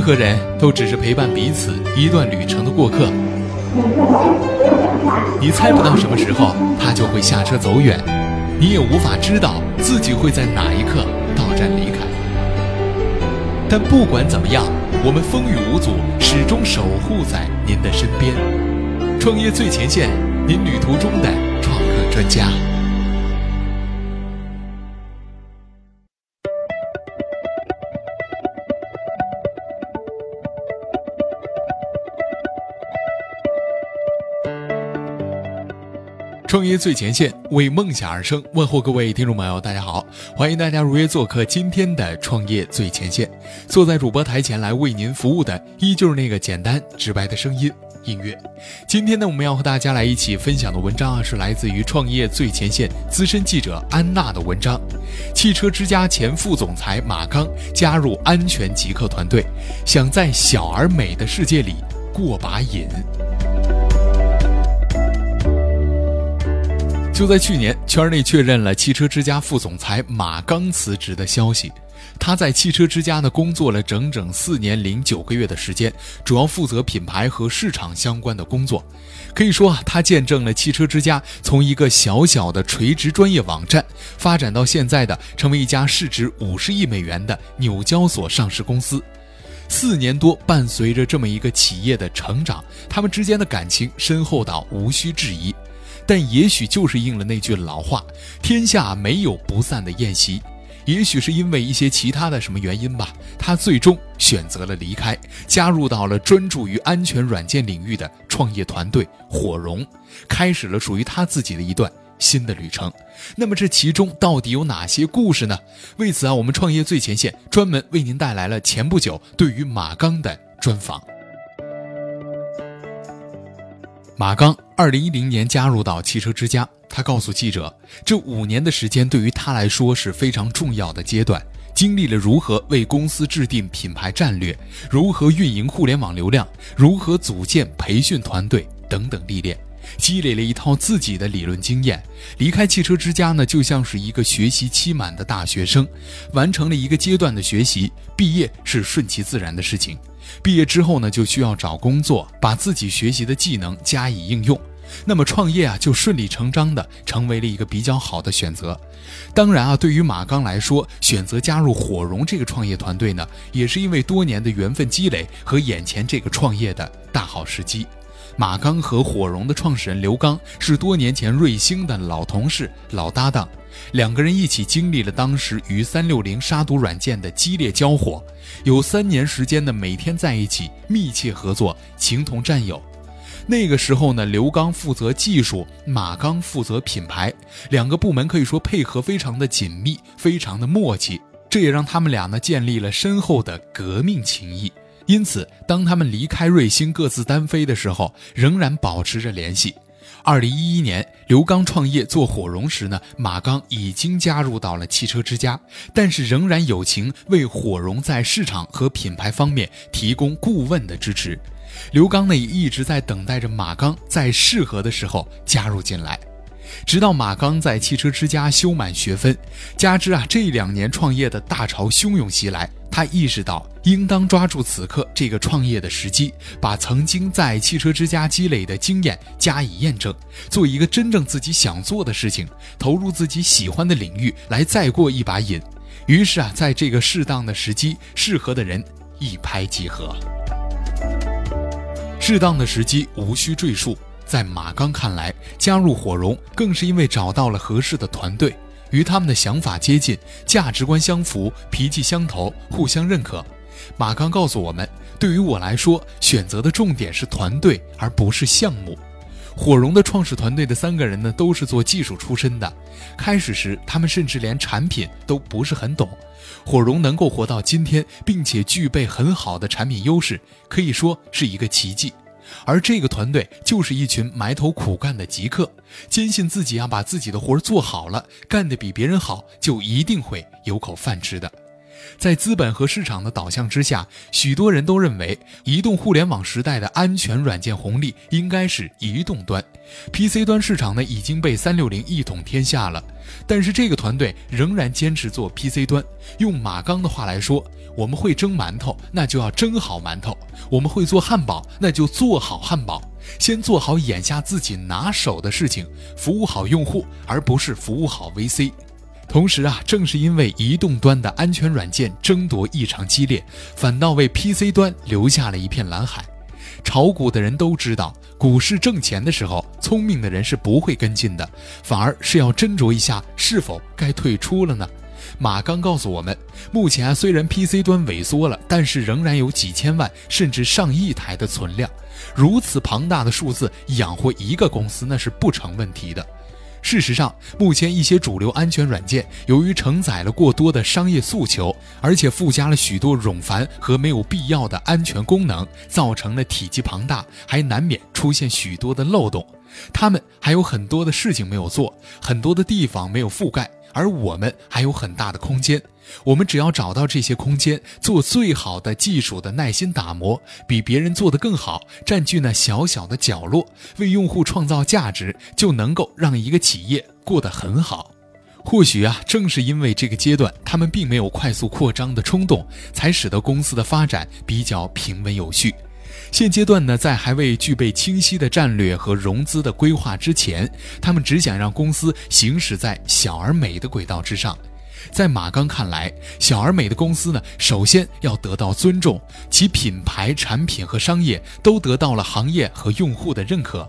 任何人都只是陪伴彼此一段旅程的过客。你猜不到什么时候他就会下车走远，你也无法知道自己会在哪一刻到站离开。但不管怎么样，我们风雨无阻，始终守护在您的身边。创业最前线，您旅途中的创客专家。创业最前线，为梦想而生。问候各位听众朋友，大家好，欢迎大家如约做客今天的创业最前线。坐在主播台前来为您服务的，依旧是那个简单直白的声音——音乐。今天呢，我们要和大家来一起分享的文章啊，是来自于创业最前线资深记者安娜的文章。汽车之家前副总裁马刚加入安全极客团队，想在小而美的世界里过把瘾。就在去年，圈内确认了汽车之家副总裁马刚辞职的消息。他在汽车之家呢工作了整整四年零九个月的时间，主要负责品牌和市场相关的工作。可以说啊，他见证了汽车之家从一个小小的垂直专业网站，发展到现在的成为一家市值五十亿美元的纽交所上市公司。四年多，伴随着这么一个企业的成长，他们之间的感情深厚到无需质疑。但也许就是应了那句老话：“天下没有不散的宴席。”也许是因为一些其他的什么原因吧，他最终选择了离开，加入到了专注于安全软件领域的创业团队火融，开始了属于他自己的一段新的旅程。那么这其中到底有哪些故事呢？为此啊，我们创业最前线专门为您带来了前不久对于马刚的专访。马刚二零一零年加入到汽车之家，他告诉记者，这五年的时间对于他来说是非常重要的阶段，经历了如何为公司制定品牌战略，如何运营互联网流量，如何组建培训团队等等历练，积累了一套自己的理论经验。离开汽车之家呢，就像是一个学习期满的大学生，完成了一个阶段的学习，毕业是顺其自然的事情。毕业之后呢，就需要找工作，把自己学习的技能加以应用。那么创业啊，就顺理成章的成为了一个比较好的选择。当然啊，对于马刚来说，选择加入火融这个创业团队呢，也是因为多年的缘分积累和眼前这个创业的大好时机。马刚和火融的创始人刘刚是多年前瑞星的老同事、老搭档。两个人一起经历了当时与三六零杀毒软件的激烈交火，有三年时间的每天在一起密切合作，情同战友。那个时候呢，刘刚负责技术，马刚负责品牌，两个部门可以说配合非常的紧密，非常的默契。这也让他们俩呢建立了深厚的革命情谊。因此，当他们离开瑞星各自单飞的时候，仍然保持着联系。二零一一年，刘刚创业做火绒时呢，马刚已经加入到了汽车之家，但是仍然友情为火绒在市场和品牌方面提供顾问的支持。刘刚呢也一直在等待着马刚在适合的时候加入进来。直到马刚在汽车之家修满学分，加之啊这两年创业的大潮汹涌袭来，他意识到应当抓住此刻这个创业的时机，把曾经在汽车之家积累的经验加以验证，做一个真正自己想做的事情，投入自己喜欢的领域来再过一把瘾。于是啊，在这个适当的时机，适合的人一拍即合。适当的时机无需赘述。在马刚看来，加入火融更是因为找到了合适的团队，与他们的想法接近，价值观相符，脾气相投，互相认可。马刚告诉我们，对于我来说，选择的重点是团队，而不是项目。火融的创始团队的三个人呢，都是做技术出身的。开始时，他们甚至连产品都不是很懂。火融能够活到今天，并且具备很好的产品优势，可以说是一个奇迹。而这个团队就是一群埋头苦干的极客，坚信自己啊把自己的活儿做好了，干得比别人好，就一定会有口饭吃的。在资本和市场的导向之下，许多人都认为移动互联网时代的安全软件红利应该是移动端，PC 端市场呢已经被三六零一统天下了。但是这个团队仍然坚持做 PC 端。用马刚的话来说，我们会蒸馒头，那就要蒸好馒头；我们会做汉堡，那就做好汉堡。先做好眼下自己拿手的事情，服务好用户，而不是服务好 VC。同时啊，正是因为移动端的安全软件争夺异常激烈，反倒为 PC 端留下了一片蓝海。炒股的人都知道，股市挣钱的时候，聪明的人是不会跟进的，反而是要斟酌一下是否该退出了呢。马刚告诉我们，目前啊，虽然 PC 端萎缩了，但是仍然有几千万甚至上亿台的存量，如此庞大的数字养活一个公司那是不成问题的。事实上，目前一些主流安全软件由于承载了过多的商业诉求，而且附加了许多冗繁和没有必要的安全功能，造成了体积庞大，还难免出现许多的漏洞。他们还有很多的事情没有做，很多的地方没有覆盖。而我们还有很大的空间，我们只要找到这些空间，做最好的技术的耐心打磨，比别人做得更好，占据那小小的角落，为用户创造价值，就能够让一个企业过得很好。或许啊，正是因为这个阶段他们并没有快速扩张的冲动，才使得公司的发展比较平稳有序。现阶段呢，在还未具备清晰的战略和融资的规划之前，他们只想让公司行驶在小而美的轨道之上。在马刚看来，小而美的公司呢，首先要得到尊重，其品牌、产品和商业都得到了行业和用户的认可。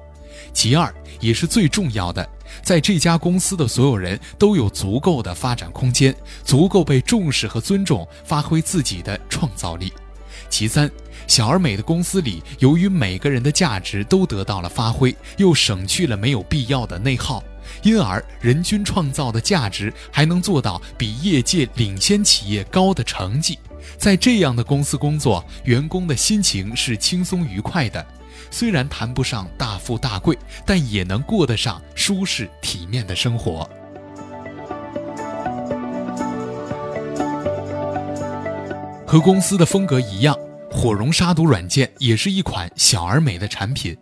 其二，也是最重要的，在这家公司的所有人都有足够的发展空间，足够被重视和尊重，发挥自己的创造力。其三。小而美的公司里，由于每个人的价值都得到了发挥，又省去了没有必要的内耗，因而人均创造的价值还能做到比业界领先企业高的成绩。在这样的公司工作，员工的心情是轻松愉快的，虽然谈不上大富大贵，但也能过得上舒适体面的生活。和公司的风格一样。火绒杀毒软件也是一款小而美的产品。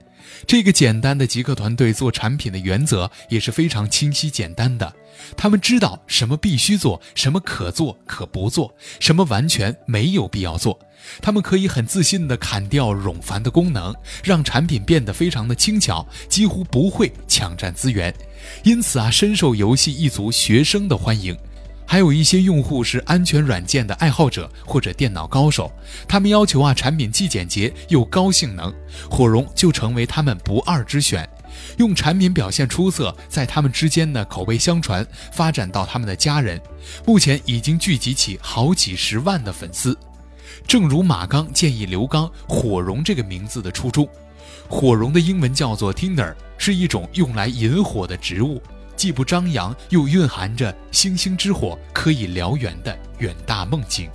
这个简单的极客团队做产品的原则也是非常清晰简单的。他们知道什么必须做，什么可做可不做，什么完全没有必要做。他们可以很自信地砍掉冗繁的功能，让产品变得非常的轻巧，几乎不会抢占资源。因此啊，深受游戏一族学生的欢迎。还有一些用户是安全软件的爱好者或者电脑高手，他们要求啊产品既简洁又高性能，火绒就成为他们不二之选。用产品表现出色，在他们之间呢口碑相传，发展到他们的家人，目前已经聚集起好几十万的粉丝。正如马刚建议刘刚“火绒”这个名字的初衷，火绒的英文叫做 Tinder，是一种用来引火的植物。既不张扬，又蕴含着星星之火可以燎原的远大梦境。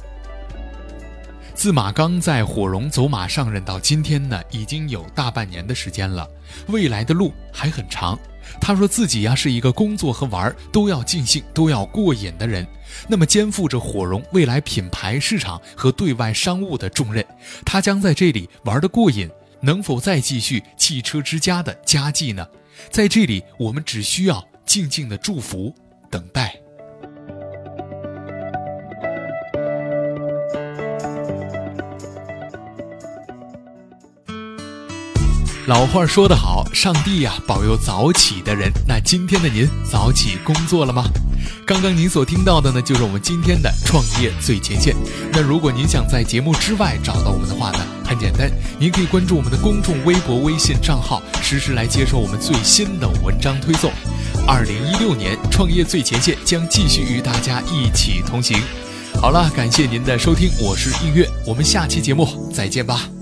自马刚在火绒走马上任到今天呢，已经有大半年的时间了，未来的路还很长。他说自己呀是一个工作和玩都要尽兴、都要过瘾的人，那么肩负着火绒未来品牌、市场和对外商务的重任，他将在这里玩得过瘾，能否再继续汽车之家的佳绩呢？在这里，我们只需要。静静的祝福，等待。老话说得好，上帝呀保佑早起的人。那今天的您早起工作了吗？刚刚您所听到的呢，就是我们今天的创业最前线。那如果您想在节目之外找到我们的话呢，很简单，您可以关注我们的公众微博、微信账号，实时来接收我们最新的文章推送。二零一六年，创业最前线将继续与大家一起同行。好了，感谢您的收听，我是映月，我们下期节目再见吧。